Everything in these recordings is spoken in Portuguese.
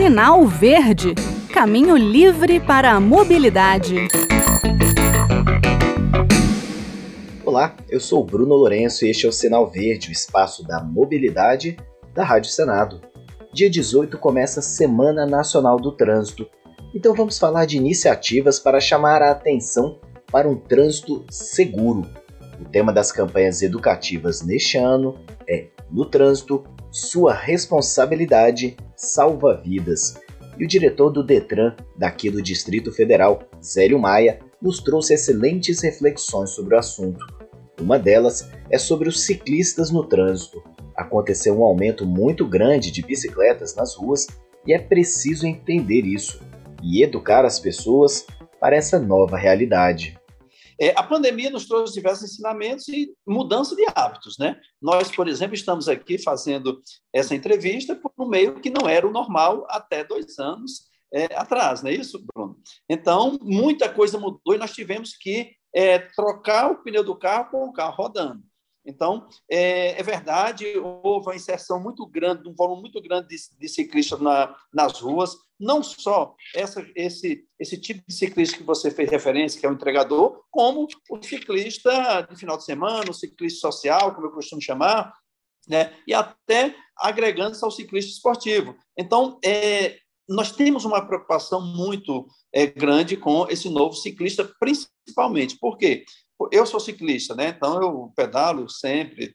Sinal Verde Caminho livre para a mobilidade. Olá, eu sou Bruno Lourenço e este é o Sinal Verde, o espaço da mobilidade da Rádio Senado. Dia 18 começa a Semana Nacional do Trânsito, então vamos falar de iniciativas para chamar a atenção para um trânsito seguro. O tema das campanhas educativas neste ano é No Trânsito, Sua Responsabilidade Salva Vidas. E o diretor do Detran, daqui do Distrito Federal, Zélio Maia, nos trouxe excelentes reflexões sobre o assunto. Uma delas é sobre os ciclistas no trânsito. Aconteceu um aumento muito grande de bicicletas nas ruas e é preciso entender isso e educar as pessoas para essa nova realidade. É, a pandemia nos trouxe diversos ensinamentos e mudança de hábitos. Né? Nós, por exemplo, estamos aqui fazendo essa entrevista por um meio que não era o normal até dois anos é, atrás, não é isso, Bruno? Então, muita coisa mudou e nós tivemos que é, trocar o pneu do carro com o carro rodando. Então, é, é, verdade, houve uma inserção muito grande, um volume muito grande de, de ciclistas na, nas ruas, não só essa, esse, esse tipo de ciclista que você fez referência, que é o entregador, como o ciclista de final de semana, o ciclista social, como eu costumo chamar, né? e até agregando-se ao ciclista esportivo. Então, é, nós temos uma preocupação muito é, grande com esse novo ciclista, principalmente. Por quê? Eu sou ciclista, né? então eu pedalo sempre,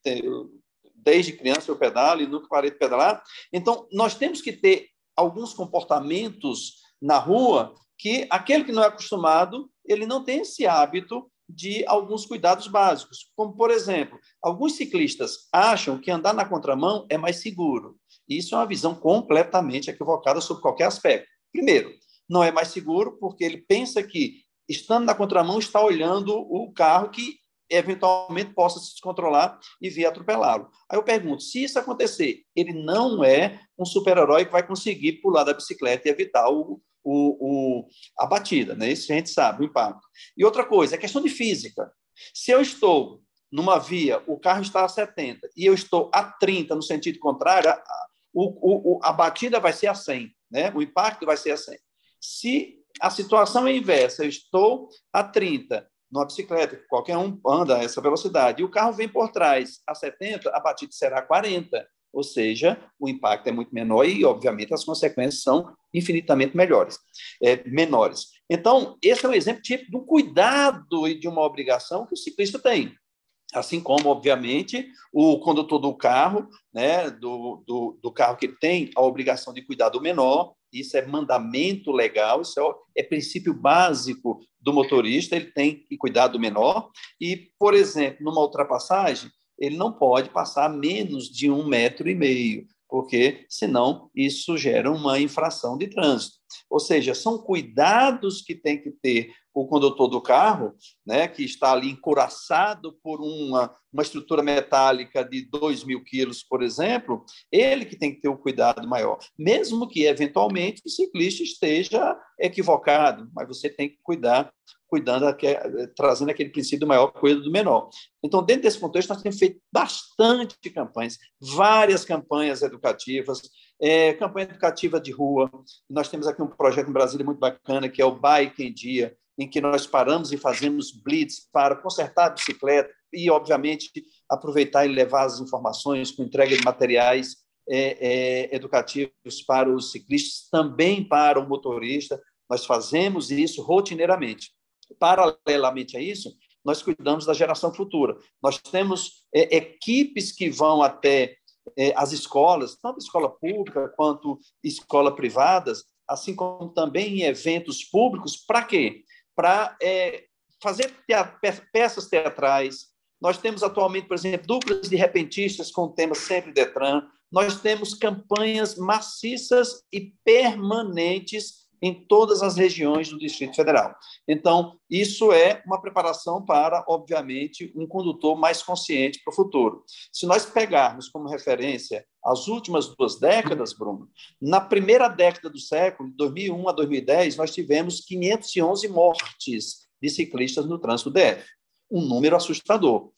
desde criança eu pedalo e nunca parei de pedalar. Então, nós temos que ter alguns comportamentos na rua que aquele que não é acostumado, ele não tem esse hábito de alguns cuidados básicos, como, por exemplo, alguns ciclistas acham que andar na contramão é mais seguro. Isso é uma visão completamente equivocada sobre qualquer aspecto. Primeiro, não é mais seguro porque ele pensa que estando na contramão, está olhando o carro que eventualmente possa se descontrolar e vir atropelá-lo. Aí eu pergunto, se isso acontecer, ele não é um super-herói que vai conseguir pular da bicicleta e evitar o, o, o, a batida, né? Isso a gente sabe, o impacto. E outra coisa, é questão de física. Se eu estou numa via, o carro está a 70 e eu estou a 30 no sentido contrário, a, o, a batida vai ser a 100, né? o impacto vai ser a 100. Se a situação é inversa, eu estou a 30 numa bicicleta, qualquer um anda a essa velocidade, e o carro vem por trás a 70, a batida será 40, ou seja, o impacto é muito menor e, obviamente, as consequências são infinitamente melhores, é, menores. Então, esse é um exemplo de um cuidado e de uma obrigação que o ciclista tem. Assim como, obviamente, o condutor do carro, né, do, do, do carro que tem a obrigação de cuidar do menor, isso é mandamento legal, isso é, é, princípio básico do motorista, ele tem que cuidar do menor. E, por exemplo, numa ultrapassagem, ele não pode passar menos de um metro e meio, porque senão isso gera uma infração de trânsito. Ou seja, são cuidados que tem que ter o condutor do carro, né, que está ali encoraçado por uma, uma estrutura metálica de 2 mil quilos, por exemplo, ele que tem que ter o cuidado maior, mesmo que eventualmente o ciclista esteja equivocado, mas você tem que cuidar, cuidando, trazendo aquele princípio do maior cuidado do menor. Então, dentro desse contexto, nós temos feito bastante campanhas, várias campanhas educativas, é, campanha educativa de rua. Nós temos aqui um projeto em Brasília muito bacana, que é o Bike em Dia, em que nós paramos e fazemos blitz para consertar a bicicleta e, obviamente, aproveitar e levar as informações com entrega de materiais é, é, educativos para os ciclistas, também para o motorista. Nós fazemos isso rotineiramente. Paralelamente a isso, nós cuidamos da geração futura. Nós temos é, equipes que vão até é, as escolas, tanto escola pública quanto escola privadas, assim como também em eventos públicos, para quê? Para é, fazer peças teatrais. Nós temos atualmente, por exemplo, duplas de repentistas com o tema sempre Detran. Nós temos campanhas maciças e permanentes em todas as regiões do Distrito Federal. Então, isso é uma preparação para, obviamente, um condutor mais consciente para o futuro. Se nós pegarmos como referência as últimas duas décadas, Bruno, na primeira década do século, de 2001 a 2010, nós tivemos 511 mortes de ciclistas no trânsito DF, um número assustador.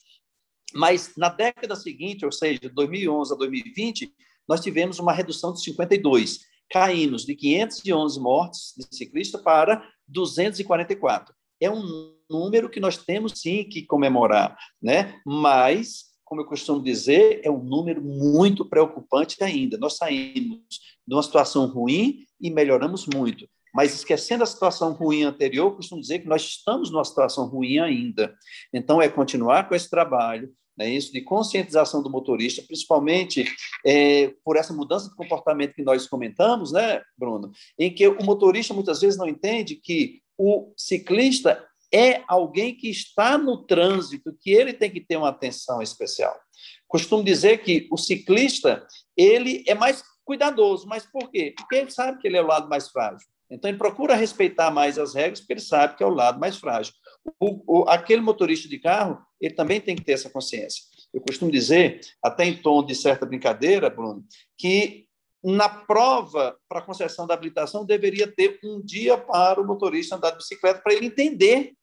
Mas na década seguinte, ou seja, de 2011 a 2020, nós tivemos uma redução de 52 caímos de 511 mortes de ciclista para 244. É um número que nós temos sim que comemorar, né? Mas, como eu costumo dizer, é um número muito preocupante ainda. Nós saímos de uma situação ruim e melhoramos muito. Mas esquecendo a situação ruim anterior, costumo dizer que nós estamos numa situação ruim ainda. Então, é continuar com esse trabalho, né, isso de conscientização do motorista, principalmente é, por essa mudança de comportamento que nós comentamos, né, Bruno, em que o motorista muitas vezes não entende que o ciclista é alguém que está no trânsito, que ele tem que ter uma atenção especial. Costumo dizer que o ciclista ele é mais cuidadoso, mas por quê? Porque ele sabe que ele é o lado mais frágil. Então, ele procura respeitar mais as regras, porque ele sabe que é o lado mais frágil. O, o, aquele motorista de carro, ele também tem que ter essa consciência. Eu costumo dizer, até em tom de certa brincadeira, Bruno, que na prova para concessão da habilitação deveria ter um dia para o motorista andar de bicicleta, para ele entender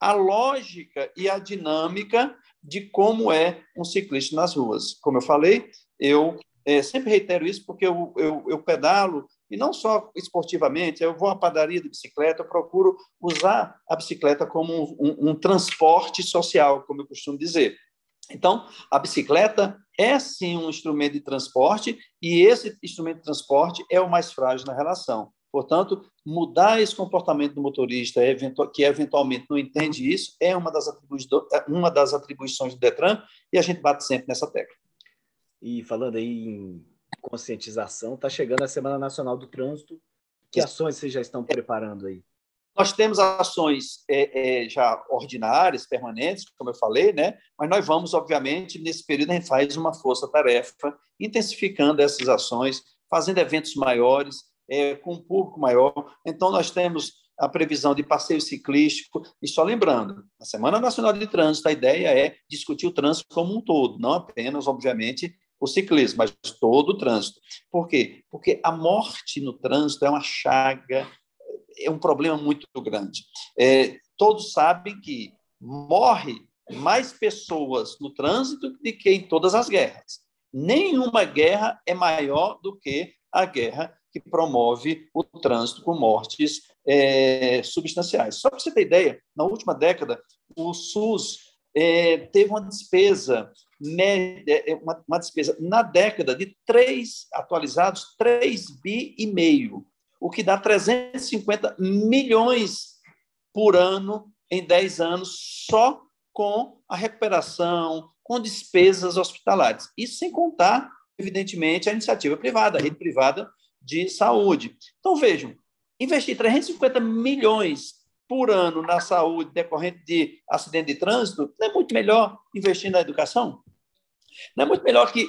a lógica e a dinâmica de como é um ciclista nas ruas. Como eu falei, eu é, sempre reitero isso porque eu, eu, eu pedalo e não só esportivamente, eu vou à padaria de bicicleta, eu procuro usar a bicicleta como um, um, um transporte social, como eu costumo dizer. Então, a bicicleta é sim um instrumento de transporte e esse instrumento de transporte é o mais frágil na relação. Portanto, mudar esse comportamento do motorista que eventualmente não entende isso é uma das, uma das atribuições do Detran e a gente bate sempre nessa tecla. E falando aí em conscientização, está chegando a Semana Nacional do Trânsito. Que ações vocês já estão preparando aí? Nós temos ações é, é, já ordinárias, permanentes, como eu falei, né? mas nós vamos, obviamente, nesse período, a gente faz uma força-tarefa, intensificando essas ações, fazendo eventos maiores, é, com um público maior. Então, nós temos a previsão de passeio ciclístico. E só lembrando, na Semana Nacional de Trânsito, a ideia é discutir o trânsito como um todo, não apenas, obviamente, o ciclismo, mas todo o trânsito. Por quê? Porque a morte no trânsito é uma chaga, é um problema muito grande. É, todos sabem que morre mais pessoas no trânsito do que em todas as guerras. Nenhuma guerra é maior do que a guerra que promove o trânsito com mortes é, substanciais. Só para você ter ideia, na última década, o SUS é, teve uma despesa média, é, uma, uma, despesa na década de três atualizados, 3 bi e meio, o que dá 350 milhões por ano em 10 anos só com a recuperação, com despesas hospitalares. Isso sem contar, evidentemente, a iniciativa privada, a rede privada de saúde. Então, vejam, investir 350 milhões por ano na saúde decorrente de acidente de trânsito, não é muito melhor investir na educação? Não é muito melhor que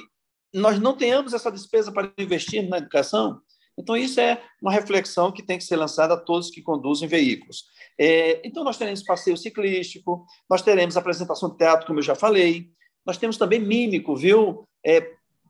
nós não tenhamos essa despesa para investir na educação? Então, isso é uma reflexão que tem que ser lançada a todos que conduzem veículos. É, então, nós teremos passeio ciclístico, nós teremos apresentação de teatro, como eu já falei, nós temos também mímico, viu? É,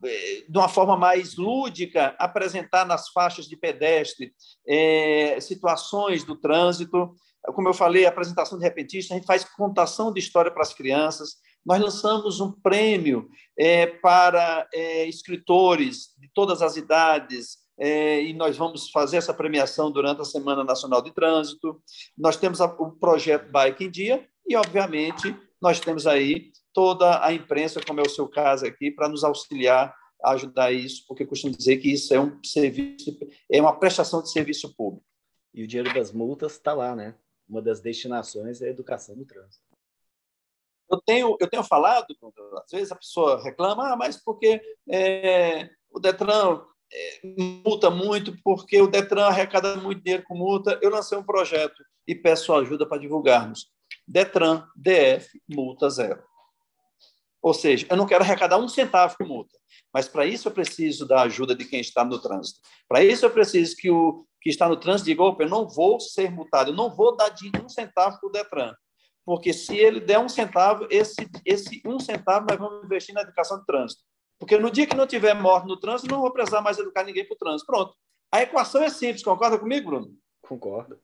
é de uma forma mais lúdica, apresentar nas faixas de pedestre é, situações do trânsito como eu falei, apresentação de repentista, a gente faz contação de história para as crianças. Nós lançamos um prêmio é, para é, escritores de todas as idades, é, e nós vamos fazer essa premiação durante a Semana Nacional de Trânsito. Nós temos a, o projeto Bike em Dia, e, obviamente, nós temos aí toda a imprensa, como é o seu caso aqui, para nos auxiliar a ajudar isso, porque costumo dizer que isso é um serviço, é uma prestação de serviço público. E o dinheiro das multas está lá, né? uma das destinações é a educação no trânsito. Eu tenho, eu tenho falado, às vezes a pessoa reclama, ah, mas porque é, o Detran multa muito, porque o Detran arrecada muito dinheiro com multa. Eu lancei um projeto e peço ajuda para divulgarmos. Detran DF multa zero. Ou seja, eu não quero arrecadar um centavo com multa, mas para isso eu preciso da ajuda de quem está no trânsito. Para isso eu preciso que o que está no trânsito diga: opa, eu não vou ser multado, eu não vou dar de um centavo para o Detran. Porque se ele der um centavo, esse, esse um centavo nós vamos investir na educação de trânsito. Porque no dia que não tiver morte no trânsito, não vou precisar mais educar ninguém para o trânsito. Pronto. A equação é simples, concorda comigo, Bruno? Concordo.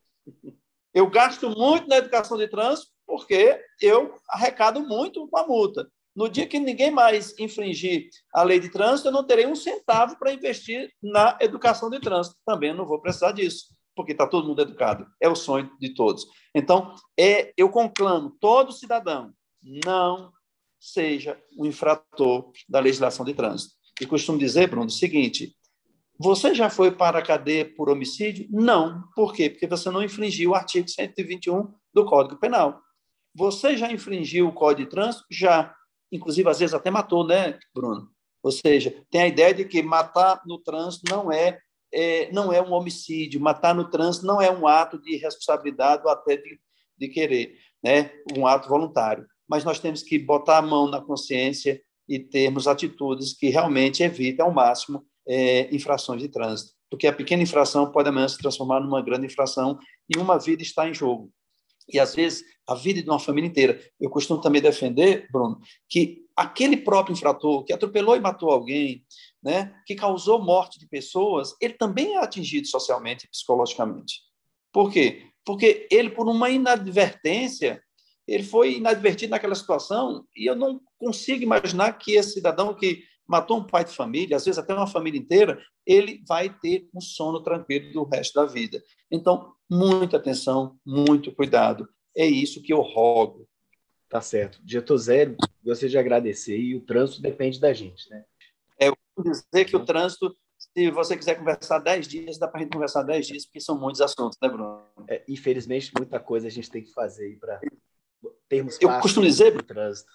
Eu gasto muito na educação de trânsito porque eu arrecado muito com a multa. No dia que ninguém mais infringir a lei de trânsito, eu não terei um centavo para investir na educação de trânsito. Também não vou precisar disso, porque está todo mundo educado. É o sonho de todos. Então, é, eu conclamo todo cidadão, não seja um infrator da legislação de trânsito. E costumo dizer, Bruno, o seguinte: você já foi para a cadeia por homicídio? Não. Por quê? Porque você não infringiu o artigo 121 do Código Penal. Você já infringiu o Código de Trânsito? Já. Inclusive, às vezes até matou, né, Bruno? Ou seja, tem a ideia de que matar no trânsito não é, é não é um homicídio, matar no trânsito não é um ato de responsabilidade ou até de, de querer, né? um ato voluntário. Mas nós temos que botar a mão na consciência e termos atitudes que realmente evitem ao máximo é, infrações de trânsito, porque a pequena infração pode amanhã se transformar numa grande infração e uma vida está em jogo e às vezes a vida de uma família inteira. Eu costumo também defender, Bruno, que aquele próprio infrator que atropelou e matou alguém, né, que causou morte de pessoas, ele também é atingido socialmente e psicologicamente. Por quê? Porque ele, por uma inadvertência, ele foi inadvertido naquela situação e eu não consigo imaginar que esse cidadão que matou um pai de família, às vezes até uma família inteira, ele vai ter um sono tranquilo do resto da vida. Então, muita atenção, muito cuidado. É isso que eu rogo. Tá certo. Dieto Zero, gostaria de agradecer e o trânsito depende da gente, né? É, eu vou dizer que o trânsito, se você quiser conversar 10 dias, dá para a gente conversar 10 dias, porque são muitos assuntos, né, Bruno? É, infelizmente, muita coisa a gente tem que fazer aí para termos Eu costumo dizer, trânsito.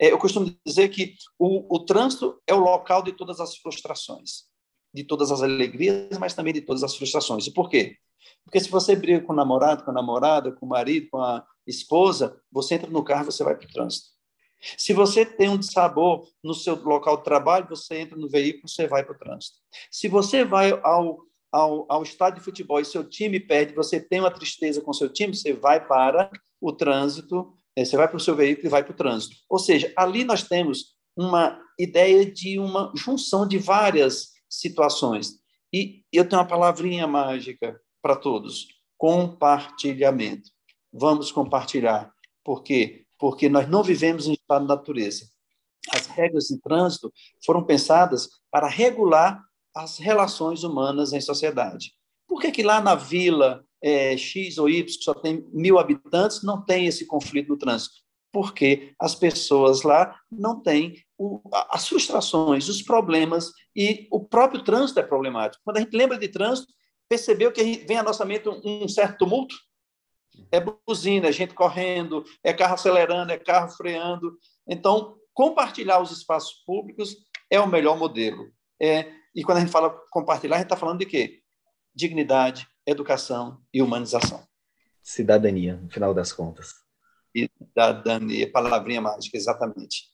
É, eu costumo dizer que o, o trânsito é o local de todas as frustrações, de todas as alegrias, mas também de todas as frustrações. E por quê? Porque se você briga com o namorado, com a namorada, com o marido, com a esposa, você entra no carro e você vai para o trânsito. Se você tem um dissabor no seu local de trabalho, você entra no veículo, você vai para o trânsito. Se você vai ao, ao, ao estádio de futebol e seu time perde, você tem uma tristeza com seu time, você vai para o trânsito você vai para o seu veículo e vai para o trânsito. Ou seja, ali nós temos uma ideia de uma junção de várias situações. E eu tenho uma palavrinha mágica para todos: compartilhamento. Vamos compartilhar. Por quê? Porque nós não vivemos em estado de natureza. As regras de trânsito foram pensadas para regular as relações humanas em sociedade. Por que, que lá na vila é, X ou Y, que só tem mil habitantes, não tem esse conflito no trânsito? Porque as pessoas lá não têm o, as frustrações, os problemas, e o próprio trânsito é problemático. Quando a gente lembra de trânsito, percebeu que vem à nossa mente um, um certo tumulto? É buzina, é gente correndo, é carro acelerando, é carro freando. Então, compartilhar os espaços públicos é o melhor modelo. É, e quando a gente fala compartilhar, a gente está falando de quê? dignidade, educação e humanização. Cidadania, no final das contas. Cidadania, palavrinha mágica, exatamente.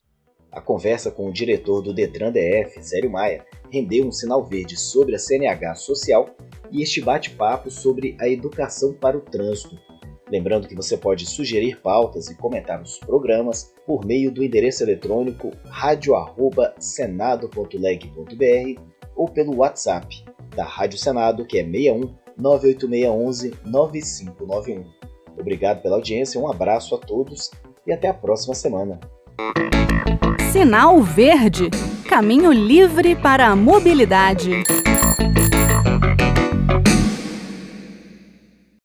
A conversa com o diretor do Detran DF, Zério Maia, rendeu um sinal verde sobre a CNH social e este bate-papo sobre a educação para o trânsito. Lembrando que você pode sugerir pautas e comentar os programas por meio do endereço eletrônico radio@senado.leg.br ou pelo WhatsApp da Rádio Senado, que é 61 98611 9591. Obrigado pela audiência, um abraço a todos e até a próxima semana. Sinal Verde Caminho livre para a mobilidade.